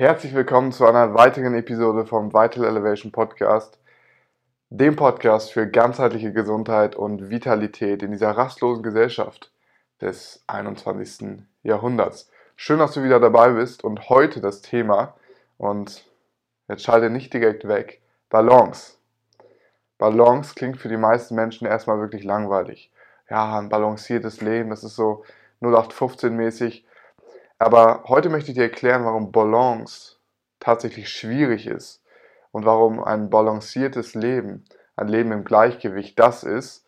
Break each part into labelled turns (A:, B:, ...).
A: Herzlich willkommen zu einer weiteren Episode vom Vital Elevation Podcast, dem Podcast für ganzheitliche Gesundheit und Vitalität in dieser rastlosen Gesellschaft des 21. Jahrhunderts. Schön, dass du wieder dabei bist und heute das Thema, und jetzt schalte nicht direkt weg, Balance. Balance klingt für die meisten Menschen erstmal wirklich langweilig. Ja, ein balanciertes Leben, das ist so 0815 mäßig aber heute möchte ich dir erklären, warum Balance tatsächlich schwierig ist und warum ein balanciertes Leben, ein Leben im Gleichgewicht das ist,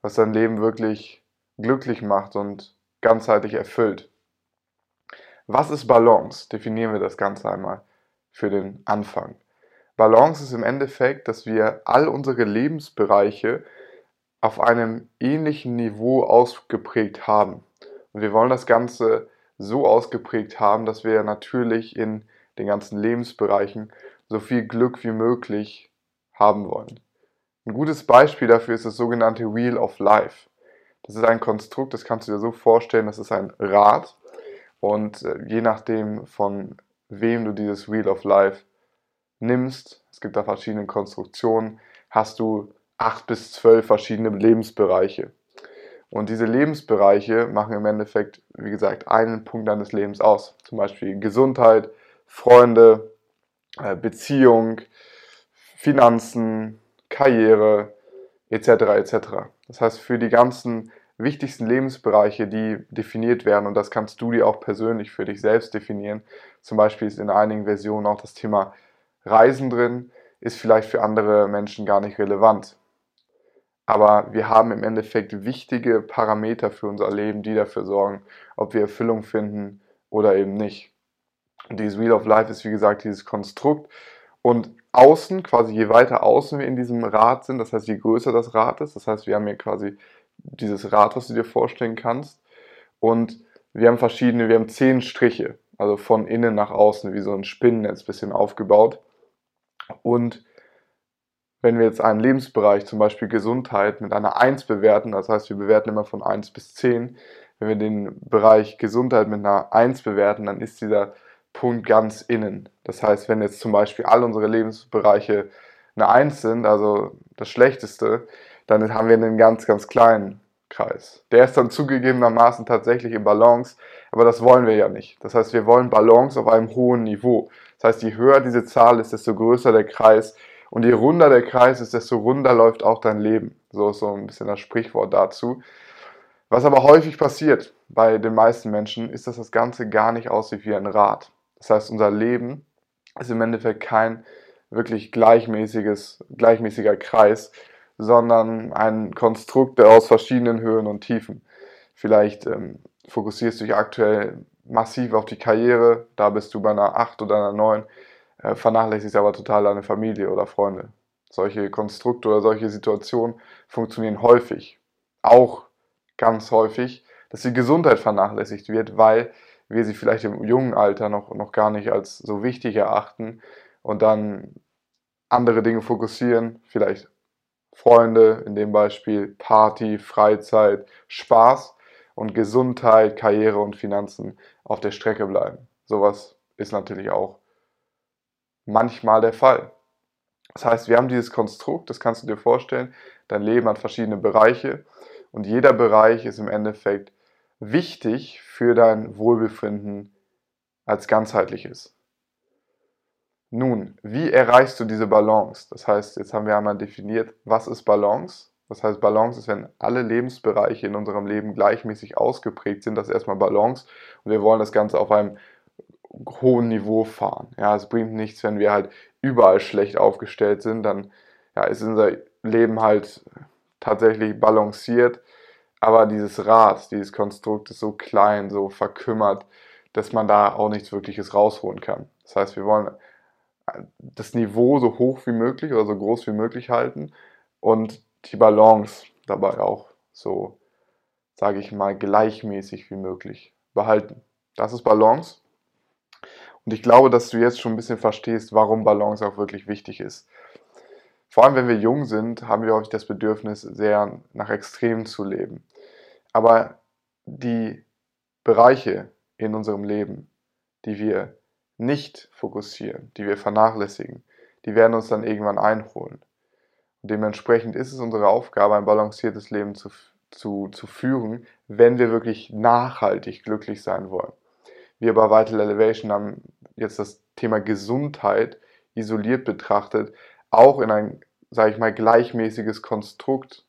A: was dein Leben wirklich glücklich macht und ganzheitlich erfüllt. Was ist Balance? Definieren wir das Ganze einmal für den Anfang. Balance ist im Endeffekt, dass wir all unsere Lebensbereiche auf einem ähnlichen Niveau ausgeprägt haben. Und wir wollen das Ganze so ausgeprägt haben, dass wir natürlich in den ganzen Lebensbereichen so viel Glück wie möglich haben wollen. Ein gutes Beispiel dafür ist das sogenannte Wheel of Life. Das ist ein Konstrukt, das kannst du dir so vorstellen, das ist ein Rad und äh, je nachdem von wem du dieses Wheel of Life nimmst, es gibt da verschiedene Konstruktionen, hast du acht bis zwölf verschiedene Lebensbereiche. Und diese Lebensbereiche machen im Endeffekt, wie gesagt, einen Punkt deines Lebens aus. Zum Beispiel Gesundheit, Freunde, äh, Beziehung, Finanzen, Karriere, etc. etc. Das heißt, für die ganzen wichtigsten Lebensbereiche, die definiert werden, und das kannst du dir auch persönlich für dich selbst definieren, zum Beispiel ist in einigen Versionen auch das Thema Reisen drin, ist vielleicht für andere Menschen gar nicht relevant. Aber wir haben im Endeffekt wichtige Parameter für unser Leben, die dafür sorgen, ob wir Erfüllung finden oder eben nicht. Und dieses Wheel of Life ist wie gesagt dieses Konstrukt. Und außen, quasi je weiter außen wir in diesem Rad sind, das heißt je größer das Rad ist, das heißt wir haben hier quasi dieses Rad, was du dir vorstellen kannst. Und wir haben verschiedene, wir haben zehn Striche, also von innen nach außen, wie so ein Spinnennetz bisschen aufgebaut. Und wenn wir jetzt einen Lebensbereich, zum Beispiel Gesundheit, mit einer 1 bewerten, das heißt, wir bewerten immer von 1 bis 10, wenn wir den Bereich Gesundheit mit einer 1 bewerten, dann ist dieser Punkt ganz innen. Das heißt, wenn jetzt zum Beispiel all unsere Lebensbereiche eine 1 sind, also das Schlechteste, dann haben wir einen ganz, ganz kleinen Kreis. Der ist dann zugegebenermaßen tatsächlich im Balance, aber das wollen wir ja nicht. Das heißt, wir wollen Balance auf einem hohen Niveau. Das heißt, je höher diese Zahl ist, desto größer der Kreis, und je runder der Kreis ist, desto runder läuft auch dein Leben. So ist so ein bisschen das Sprichwort dazu. Was aber häufig passiert bei den meisten Menschen, ist, dass das Ganze gar nicht aussieht wie ein Rad. Das heißt, unser Leben ist im Endeffekt kein wirklich gleichmäßiges, gleichmäßiger Kreis, sondern ein Konstrukt aus verschiedenen Höhen und Tiefen. Vielleicht ähm, fokussierst du dich aktuell massiv auf die Karriere, da bist du bei einer 8 oder einer 9 äh, vernachlässigst aber total deine Familie oder Freunde. Solche Konstrukte oder solche Situationen funktionieren häufig. Auch ganz häufig, dass die Gesundheit vernachlässigt wird, weil wir sie vielleicht im jungen Alter noch, noch gar nicht als so wichtig erachten und dann andere Dinge fokussieren, vielleicht Freunde, in dem Beispiel Party, Freizeit, Spaß und Gesundheit, Karriere und Finanzen auf der Strecke bleiben. Sowas ist natürlich auch manchmal der Fall. Das heißt, wir haben dieses Konstrukt, das kannst du dir vorstellen, dein Leben hat verschiedene Bereiche und jeder Bereich ist im Endeffekt wichtig für dein Wohlbefinden als ganzheitliches. Nun, wie erreichst du diese Balance? Das heißt, jetzt haben wir einmal definiert, was ist Balance? Das heißt, Balance ist, wenn alle Lebensbereiche in unserem Leben gleichmäßig ausgeprägt sind, das ist erstmal Balance. Und wir wollen das Ganze auf einem hohen Niveau fahren. Ja, es bringt nichts, wenn wir halt überall schlecht aufgestellt sind, dann ja, ist unser Leben halt tatsächlich balanciert, aber dieses Rad, dieses Konstrukt ist so klein, so verkümmert, dass man da auch nichts Wirkliches rausholen kann. Das heißt, wir wollen das Niveau so hoch wie möglich oder so groß wie möglich halten und die Balance dabei auch so, sage ich mal, gleichmäßig wie möglich behalten. Das ist Balance. Und ich glaube, dass du jetzt schon ein bisschen verstehst, warum Balance auch wirklich wichtig ist. Vor allem, wenn wir jung sind, haben wir häufig das Bedürfnis, sehr nach Extremen zu leben. Aber die Bereiche in unserem Leben, die wir nicht fokussieren, die wir vernachlässigen, die werden uns dann irgendwann einholen. Und dementsprechend ist es unsere Aufgabe, ein balanciertes Leben zu, zu, zu führen, wenn wir wirklich nachhaltig glücklich sein wollen. Wir bei Vital Elevation haben jetzt das Thema Gesundheit isoliert betrachtet, auch in ein, sage ich mal, gleichmäßiges Konstrukt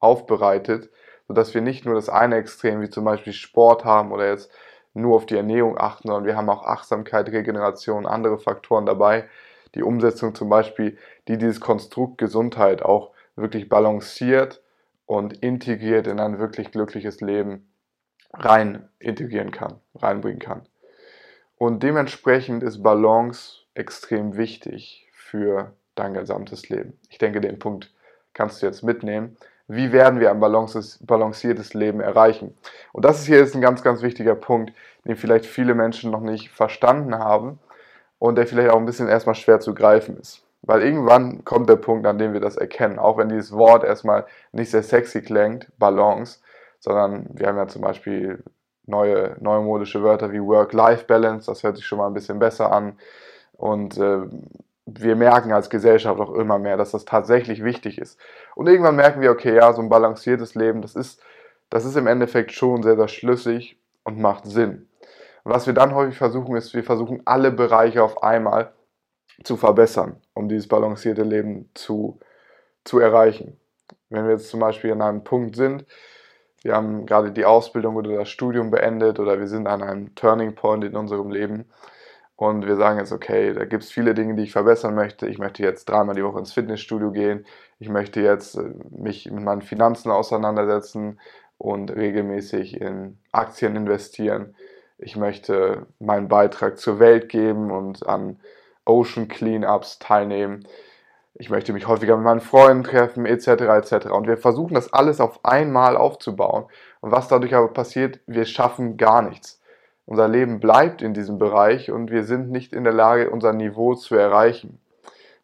A: aufbereitet, sodass wir nicht nur das eine Extrem wie zum Beispiel Sport haben oder jetzt nur auf die Ernährung achten, sondern wir haben auch Achtsamkeit, Regeneration, andere Faktoren dabei. Die Umsetzung zum Beispiel, die dieses Konstrukt Gesundheit auch wirklich balanciert und integriert in ein wirklich glückliches Leben rein integrieren kann, reinbringen kann. Und dementsprechend ist Balance extrem wichtig für dein gesamtes Leben. Ich denke, den Punkt kannst du jetzt mitnehmen. Wie werden wir ein balanciertes Leben erreichen? Und das ist hier jetzt ein ganz, ganz wichtiger Punkt, den vielleicht viele Menschen noch nicht verstanden haben und der vielleicht auch ein bisschen erstmal schwer zu greifen ist. Weil irgendwann kommt der Punkt, an dem wir das erkennen, auch wenn dieses Wort erstmal nicht sehr sexy klingt, Balance, sondern wir haben ja zum Beispiel neue neumodische Wörter wie Work-Life-Balance, das hört sich schon mal ein bisschen besser an. Und äh, wir merken als Gesellschaft auch immer mehr, dass das tatsächlich wichtig ist. Und irgendwann merken wir, okay, ja, so ein balanciertes Leben, das ist, das ist im Endeffekt schon sehr, sehr schlüssig und macht Sinn. Was wir dann häufig versuchen, ist, wir versuchen alle Bereiche auf einmal zu verbessern, um dieses balancierte Leben zu, zu erreichen. Wenn wir jetzt zum Beispiel an einem Punkt sind, wir haben gerade die Ausbildung oder das Studium beendet oder wir sind an einem Turning Point in unserem Leben und wir sagen jetzt, okay, da gibt es viele Dinge, die ich verbessern möchte. Ich möchte jetzt dreimal die Woche ins Fitnessstudio gehen. Ich möchte jetzt äh, mich mit meinen Finanzen auseinandersetzen und regelmäßig in Aktien investieren. Ich möchte meinen Beitrag zur Welt geben und an Ocean Cleanups teilnehmen. Ich möchte mich häufiger mit meinen Freunden treffen, etc. etc. Und wir versuchen das alles auf einmal aufzubauen. Und was dadurch aber passiert, wir schaffen gar nichts. Unser Leben bleibt in diesem Bereich und wir sind nicht in der Lage, unser Niveau zu erreichen.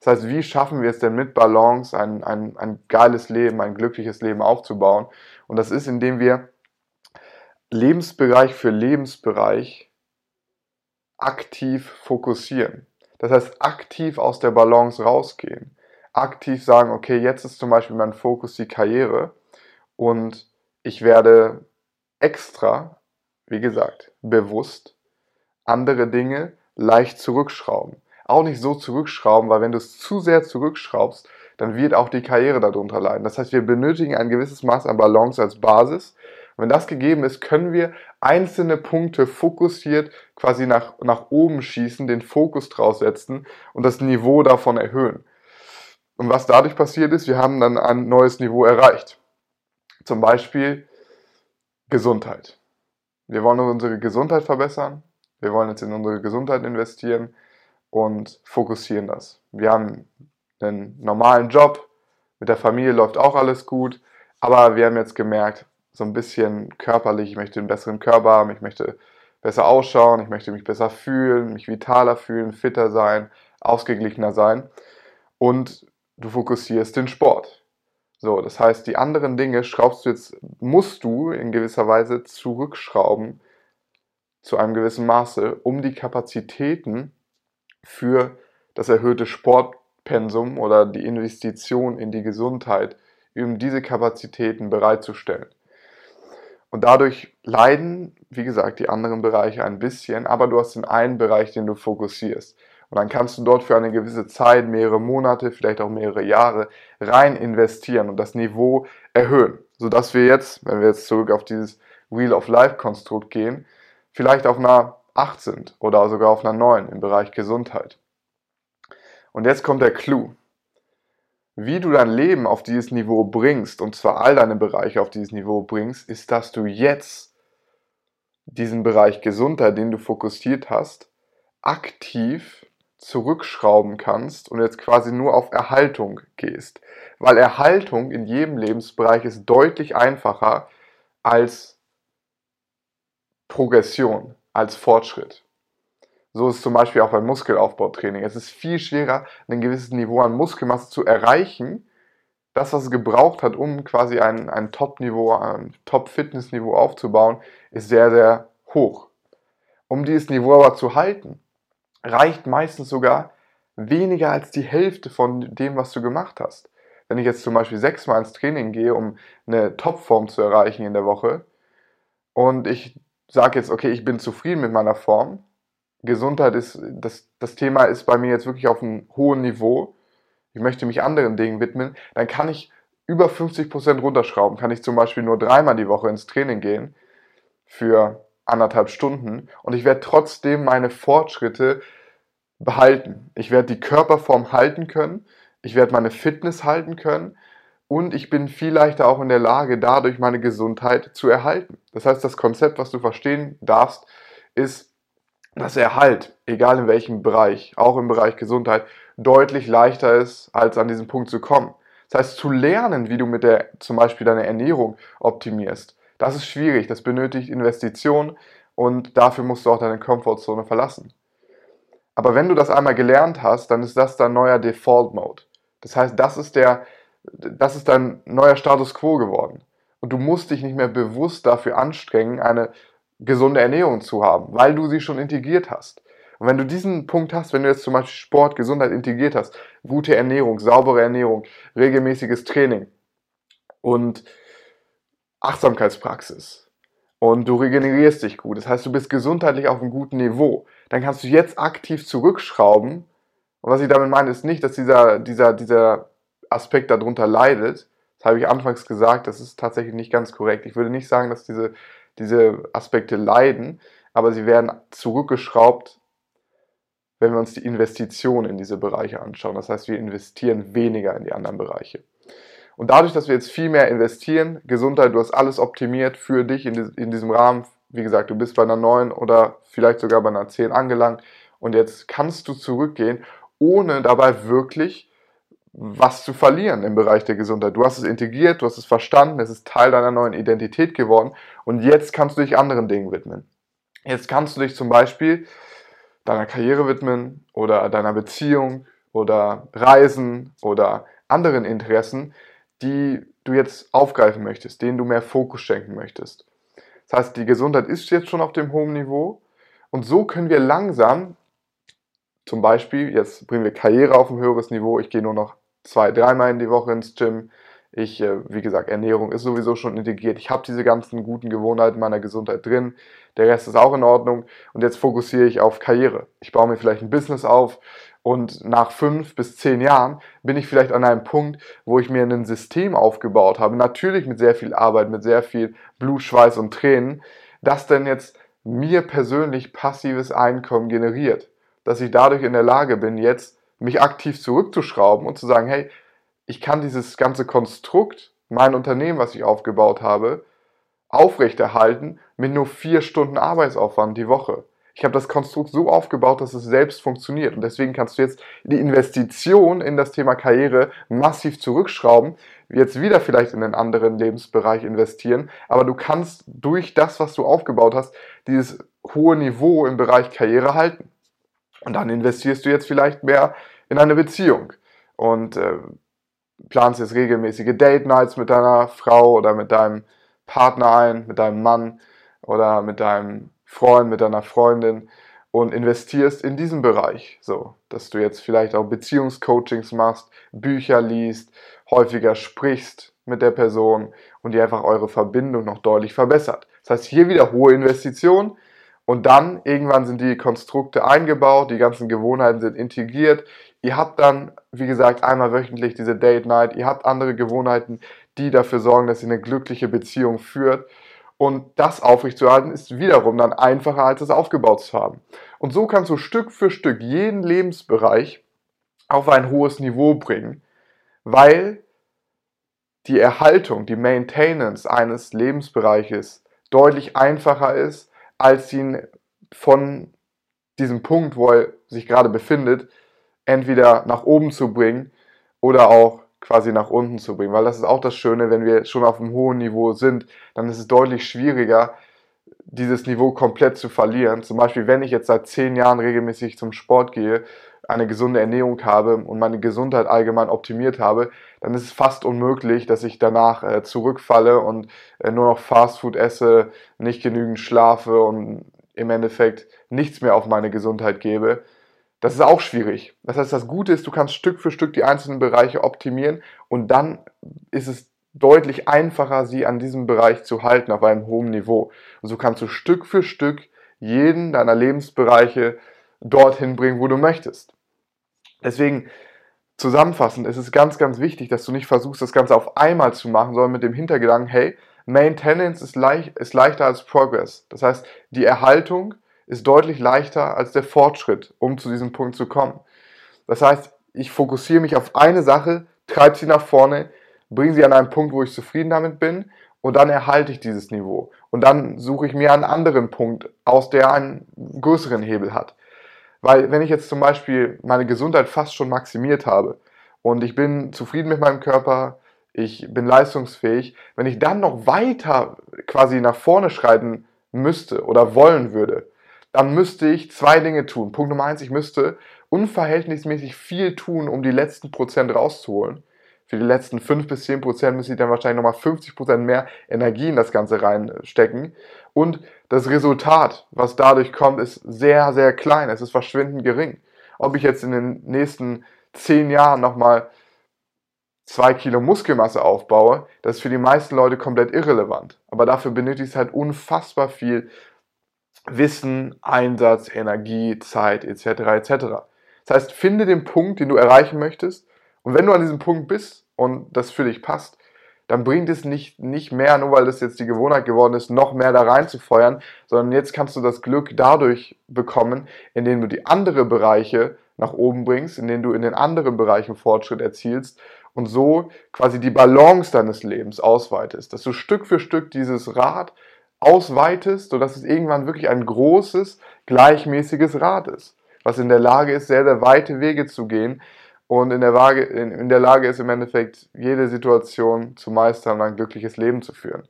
A: Das heißt, wie schaffen wir es denn mit Balance, ein, ein, ein geiles Leben, ein glückliches Leben aufzubauen? Und das ist, indem wir Lebensbereich für Lebensbereich aktiv fokussieren. Das heißt, aktiv aus der Balance rausgehen. Aktiv sagen, okay, jetzt ist zum Beispiel mein Fokus die Karriere und ich werde extra wie gesagt, bewusst andere Dinge leicht zurückschrauben. Auch nicht so zurückschrauben, weil wenn du es zu sehr zurückschraubst, dann wird auch die Karriere darunter leiden. Das heißt, wir benötigen ein gewisses Maß an Balance als Basis. Und wenn das gegeben ist, können wir einzelne Punkte fokussiert quasi nach, nach oben schießen, den Fokus draus setzen und das Niveau davon erhöhen. Und was dadurch passiert ist, wir haben dann ein neues Niveau erreicht. Zum Beispiel Gesundheit. Wir wollen unsere Gesundheit verbessern. Wir wollen jetzt in unsere Gesundheit investieren und fokussieren das. Wir haben einen normalen Job, mit der Familie läuft auch alles gut, aber wir haben jetzt gemerkt, so ein bisschen körperlich, ich möchte einen besseren Körper haben, ich möchte besser ausschauen, ich möchte mich besser fühlen, mich vitaler fühlen, fitter sein, ausgeglichener sein und du fokussierst den Sport. So, das heißt, die anderen Dinge schraubst du jetzt, musst du in gewisser Weise zurückschrauben zu einem gewissen Maße, um die Kapazitäten für das erhöhte Sportpensum oder die Investition in die Gesundheit, um diese Kapazitäten bereitzustellen. Und dadurch leiden, wie gesagt, die anderen Bereiche ein bisschen, aber du hast den einen Bereich, den du fokussierst. Und dann kannst du dort für eine gewisse Zeit, mehrere Monate, vielleicht auch mehrere Jahre rein investieren und das Niveau erhöhen, sodass wir jetzt, wenn wir jetzt zurück auf dieses Wheel of Life Konstrukt gehen, vielleicht auf einer 8 sind oder sogar auf einer 9 im Bereich Gesundheit. Und jetzt kommt der Clou. Wie du dein Leben auf dieses Niveau bringst, und zwar all deine Bereiche auf dieses Niveau bringst, ist, dass du jetzt diesen Bereich Gesundheit, den du fokussiert hast, aktiv zurückschrauben kannst und jetzt quasi nur auf Erhaltung gehst. Weil Erhaltung in jedem Lebensbereich ist deutlich einfacher als Progression, als Fortschritt. So ist zum Beispiel auch beim Muskelaufbautraining. Es ist viel schwerer, ein gewisses Niveau an Muskelmasse zu erreichen. Das, was es gebraucht hat, um quasi ein, ein Top-Niveau, ein Top-Fitness-Niveau aufzubauen, ist sehr, sehr hoch. Um dieses Niveau aber zu halten, reicht meistens sogar weniger als die Hälfte von dem, was du gemacht hast. Wenn ich jetzt zum Beispiel sechsmal ins Training gehe, um eine Topform zu erreichen in der Woche, und ich sage jetzt, okay, ich bin zufrieden mit meiner Form, Gesundheit ist, das, das Thema ist bei mir jetzt wirklich auf einem hohen Niveau, ich möchte mich anderen Dingen widmen, dann kann ich über 50% runterschrauben. Kann ich zum Beispiel nur dreimal die Woche ins Training gehen für anderthalb Stunden und ich werde trotzdem meine Fortschritte behalten. Ich werde die Körperform halten können, ich werde meine Fitness halten können und ich bin viel leichter auch in der Lage, dadurch meine Gesundheit zu erhalten. Das heißt, das Konzept, was du verstehen darfst, ist, dass Erhalt, egal in welchem Bereich, auch im Bereich Gesundheit, deutlich leichter ist, als an diesen Punkt zu kommen. Das heißt, zu lernen, wie du mit der zum Beispiel deine Ernährung optimierst, das ist schwierig, das benötigt Investition und dafür musst du auch deine Komfortzone verlassen. Aber wenn du das einmal gelernt hast, dann ist das dein neuer Default Mode. Das heißt, das ist der, das ist dein neuer Status quo geworden. Und du musst dich nicht mehr bewusst dafür anstrengen, eine gesunde Ernährung zu haben, weil du sie schon integriert hast. Und wenn du diesen Punkt hast, wenn du jetzt zum Beispiel Sport, Gesundheit integriert hast, gute Ernährung, saubere Ernährung, regelmäßiges Training und Achtsamkeitspraxis und du regenerierst dich gut, das heißt, du bist gesundheitlich auf einem guten Niveau, dann kannst du jetzt aktiv zurückschrauben. Und was ich damit meine, ist nicht, dass dieser, dieser, dieser Aspekt darunter leidet. Das habe ich anfangs gesagt, das ist tatsächlich nicht ganz korrekt. Ich würde nicht sagen, dass diese, diese Aspekte leiden, aber sie werden zurückgeschraubt wenn wir uns die Investition in diese Bereiche anschauen. Das heißt, wir investieren weniger in die anderen Bereiche. Und dadurch, dass wir jetzt viel mehr investieren, Gesundheit, du hast alles optimiert für dich in, diesem Rahmen. Wie gesagt, du bist bei einer 9 oder vielleicht sogar bei einer 10 angelangt. Und jetzt kannst du zurückgehen, ohne dabei wirklich was zu verlieren im Bereich der Gesundheit. Du hast es integriert, du hast es verstanden, es ist Teil deiner neuen Identität geworden und jetzt kannst du dich anderen Dingen widmen. Jetzt kannst du dich zum Beispiel deiner Karriere widmen oder deiner Beziehung oder Reisen oder anderen Interessen, die du jetzt aufgreifen möchtest, denen du mehr Fokus schenken möchtest. Das heißt, die Gesundheit ist jetzt schon auf dem hohen Niveau und so können wir langsam, zum Beispiel, jetzt bringen wir Karriere auf ein höheres Niveau, ich gehe nur noch zwei, dreimal in die Woche ins Gym, ich, äh, wie gesagt, Ernährung ist sowieso schon integriert. Ich habe diese ganzen guten Gewohnheiten meiner Gesundheit drin. Der Rest ist auch in Ordnung. Und jetzt fokussiere ich auf Karriere. Ich baue mir vielleicht ein Business auf und nach fünf bis zehn Jahren bin ich vielleicht an einem Punkt, wo ich mir ein System aufgebaut habe. Natürlich mit sehr viel Arbeit, mit sehr viel Blut, Schweiß und Tränen, das denn jetzt mir persönlich passives Einkommen generiert. Dass ich dadurch in der Lage bin, jetzt mich aktiv zurückzuschrauben und zu sagen, hey, ich kann dieses ganze Konstrukt, mein Unternehmen, was ich aufgebaut habe, aufrechterhalten mit nur vier Stunden Arbeitsaufwand die Woche. Ich habe das Konstrukt so aufgebaut, dass es selbst funktioniert. Und deswegen kannst du jetzt die Investition in das Thema Karriere massiv zurückschrauben, jetzt wieder vielleicht in einen anderen Lebensbereich investieren. Aber du kannst durch das, was du aufgebaut hast, dieses hohe Niveau im Bereich Karriere halten. Und dann investierst du jetzt vielleicht mehr in eine Beziehung. Und äh, planst jetzt regelmäßige Date Nights mit deiner Frau oder mit deinem Partner ein, mit deinem Mann oder mit deinem Freund, mit deiner Freundin und investierst in diesen Bereich, so, dass du jetzt vielleicht auch Beziehungscoachings machst, Bücher liest, häufiger sprichst mit der Person und die einfach eure Verbindung noch deutlich verbessert. Das heißt, hier wieder hohe Investitionen und dann irgendwann sind die Konstrukte eingebaut, die ganzen Gewohnheiten sind integriert, Ihr habt dann, wie gesagt, einmal wöchentlich diese Date Night. Ihr habt andere Gewohnheiten, die dafür sorgen, dass ihr eine glückliche Beziehung führt. Und das aufrechtzuerhalten ist wiederum dann einfacher, als es aufgebaut zu haben. Und so kannst du Stück für Stück jeden Lebensbereich auf ein hohes Niveau bringen, weil die Erhaltung, die Maintenance eines Lebensbereiches deutlich einfacher ist, als ihn von diesem Punkt, wo er sich gerade befindet, entweder nach oben zu bringen oder auch quasi nach unten zu bringen. Weil das ist auch das Schöne, wenn wir schon auf einem hohen Niveau sind, dann ist es deutlich schwieriger, dieses Niveau komplett zu verlieren. Zum Beispiel, wenn ich jetzt seit zehn Jahren regelmäßig zum Sport gehe, eine gesunde Ernährung habe und meine Gesundheit allgemein optimiert habe, dann ist es fast unmöglich, dass ich danach äh, zurückfalle und äh, nur noch Fastfood esse, nicht genügend schlafe und im Endeffekt nichts mehr auf meine Gesundheit gebe Das ist auch schwierig. Das heißt, das Gute ist, du kannst Stück für Stück die einzelnen Bereiche optimieren und dann ist es deutlich einfacher, sie an diesem Bereich zu halten auf einem hohen Niveau. Und so kannst du Stück für Stück jeden deiner Lebensbereiche dorthin bringen, wo du möchtest. Deswegen zusammenfassend ist es ganz, ganz wichtig, dass du nicht versuchst, das Ganze auf einmal zu machen, sondern mit dem Hintergedanken, hey, Maintenance ist, leicht, ist leichter als Progress. Das heißt, die Erhaltung ist deutlich leichter als der Fortschritt, um zu diesem Punkt zu kommen. Das heißt, ich fokussiere mich auf eine Sache, treibe sie nach vorne, bringe sie an einen Punkt, wo ich zufrieden damit bin und dann erhalte ich dieses Niveau. Und dann suche ich mir einen anderen Punkt aus, der einen größeren Hebel hat. Weil wenn ich jetzt zum Beispiel meine Gesundheit fast schon maximiert habe und ich bin zufrieden mit meinem Körper, ich bin leistungsfähig, wenn ich dann noch weiter quasi nach vorne schreiten müsste oder wollen würde, dann müsste ich zwei Dinge tun. Punkt Nummer eins, ich müsste unverhältnismäßig viel tun, um die letzten Prozent rauszuholen. Für die letzten fünf bis zehn Prozent müsste ich dann wahrscheinlich nochmal 50 Prozent mehr Energie in das Ganze reinstecken. Und das Resultat, was dadurch kommt, ist sehr, sehr klein. Es ist verschwindend gering. Ob ich jetzt in den nächsten zehn Jahren nochmal zwei Kilo Muskelmasse aufbaue, das ist für die meisten Leute komplett irrelevant. Aber dafür benötigt es halt unfassbar viel Wissen, Einsatz, Energie, Zeit etc. etc. Das heißt, finde den Punkt, den du erreichen möchtest und wenn du an diesem Punkt bist und das für dich passt, dann bringt es nicht, nicht mehr, nur weil das jetzt die Gewohnheit geworden ist, noch mehr da reinzufeuern, sondern jetzt kannst du das Glück dadurch bekommen, indem du die anderen Bereiche nach oben bringst, indem du in den anderen Bereichen Fortschritt erzielst und so quasi die Balance deines Lebens ausweitest, dass du Stück für Stück dieses Rad ausweitest, sodass es irgendwann wirklich ein großes, gleichmäßiges Rad ist, was in der Lage ist, sehr, sehr weite Wege zu gehen und in der, Waage, in, in der Lage ist, im Endeffekt jede Situation zu meistern und ein glückliches Leben zu führen.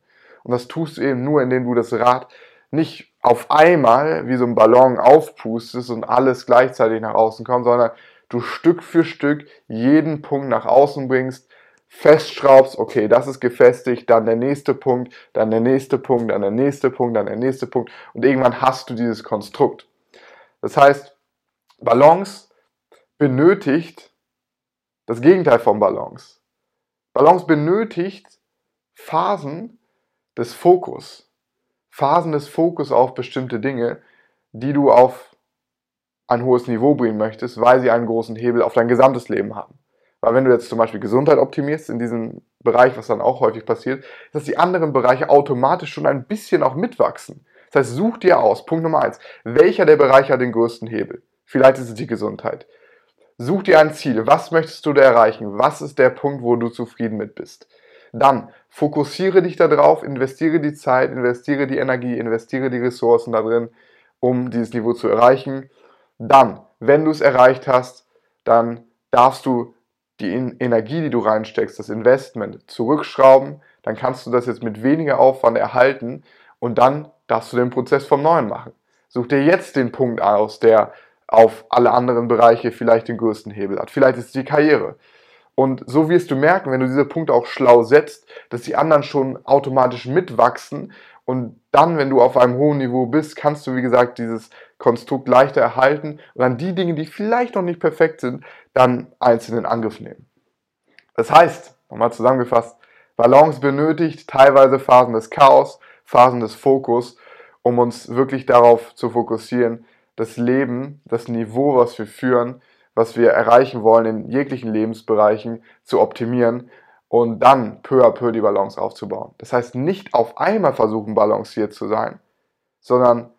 A: Und das tust du eben nur, indem du das Rad nicht auf einmal wie so ein Ballon aufpustest und alles gleichzeitig nach außen kommt, sondern du Stück für Stück jeden Punkt nach außen bringst, festschraubst, okay, das ist gefestigt, dann der nächste Punkt, dann der nächste Punkt, dann der nächste Punkt, dann der nächste Punkt und irgendwann hast du dieses Konstrukt. Das heißt, Balance benötigt das Gegenteil von Balance. Balance benötigt Phasen des Fokus, Phasen des Fokus auf bestimmte Dinge, die du auf ein hohes Niveau bringen möchtest, weil sie einen großen Hebel auf dein gesamtes Leben haben. Weil wenn du jetzt zum Beispiel Gesundheit optimierst in diesem Bereich, was dann auch häufig passiert, dass die anderen Bereiche automatisch schon ein bisschen auch mitwachsen. Das heißt, such dir aus, Punkt Nummer eins, welcher der Bereiche hat den größten Hebel? Vielleicht ist es die Gesundheit. Such dir ein Ziel. Was möchtest du da erreichen? Was ist der Punkt, wo du zufrieden mit bist? Dann fokussiere dich darauf, investiere die Zeit, investiere die Energie, investiere die Ressourcen da drin, um dieses Niveau zu erreichen. Dann, wenn du es erreicht hast, dann darfst du die Energie, die du reinsteckst, das Investment zurückschrauben, dann kannst du das jetzt mit weniger Aufwand erhalten und dann darfst du den Prozess vom Neuen machen. Such dir jetzt den Punkt aus, der auf alle anderen Bereiche vielleicht den größten Hebel hat. Vielleicht ist es die Karriere. Und so wirst du merken, wenn du diese Punkte auch schlau setzt, dass die anderen schon automatisch mitwachsen. Und dann, wenn du auf einem hohen Niveau bist, kannst du, wie gesagt, dieses Konstrukt leichter erhalten und dann die Dinge, die vielleicht noch nicht perfekt sind, dann einzeln in Angriff nehmen. Das heißt, nochmal zusammengefasst, Balance benötigt teilweise Phasen des Chaos, Phasen des Fokus, um uns wirklich darauf zu fokussieren, das Leben, das Niveau, was wir führen, was wir erreichen wollen in jeglichen Lebensbereichen zu optimieren und dann peu à peu die Balance aufzubauen. Das heißt, nicht auf einmal versuchen, balanciert zu sein, sondern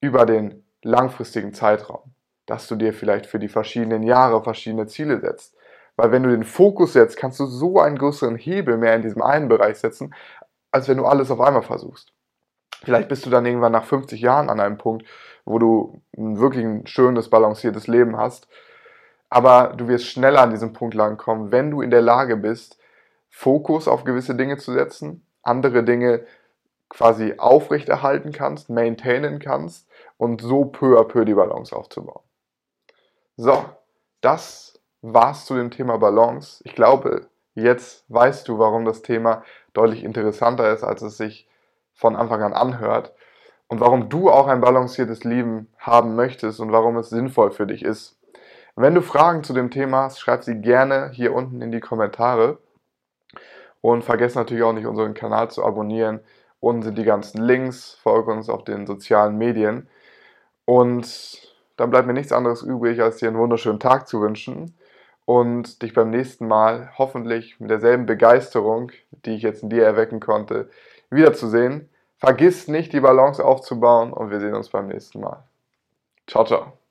A: über den langfristigen Zeitraum, dass du dir vielleicht für die verschiedenen Jahre verschiedene Ziele setzt. Weil wenn du den Fokus setzt, kannst du so einen größeren Hebel mehr in diesem einen Bereich setzen, als wenn du alles auf einmal versuchst. Vielleicht bist du dann irgendwann nach 50 Jahren an einem Punkt, wo du wirklich ein schönes, balanciertes Leben hast. Aber du wirst schneller an diesem Punkt langkommen, wenn du in der Lage bist, Fokus auf gewisse Dinge zu setzen, andere Dinge quasi aufrechterhalten kannst, maintainen kannst und so peu à peu die Balance aufzubauen. So, das war's zu dem Thema Balance. Ich glaube, jetzt weißt du, warum das Thema deutlich interessanter ist, als es sich von Anfang an anhört und warum du auch ein balanciertes Leben haben möchtest und warum es sinnvoll für dich ist, Wenn du Fragen zu dem Thema hast, schreib sie gerne hier unten in die Kommentare. Und vergesst natürlich auch nicht, unseren Kanal zu abonnieren. Unten sind die ganzen Links. Folge uns auf den sozialen Medien. Und dann bleibt mir nichts anderes übrig, als dir einen wunderschönen Tag zu wünschen und dich beim nächsten Mal hoffentlich mit derselben Begeisterung, die ich jetzt in dir erwecken konnte, wiederzusehen. Vergiss nicht, die Balance aufzubauen und wir sehen uns beim nächsten Mal. Ciao, ciao.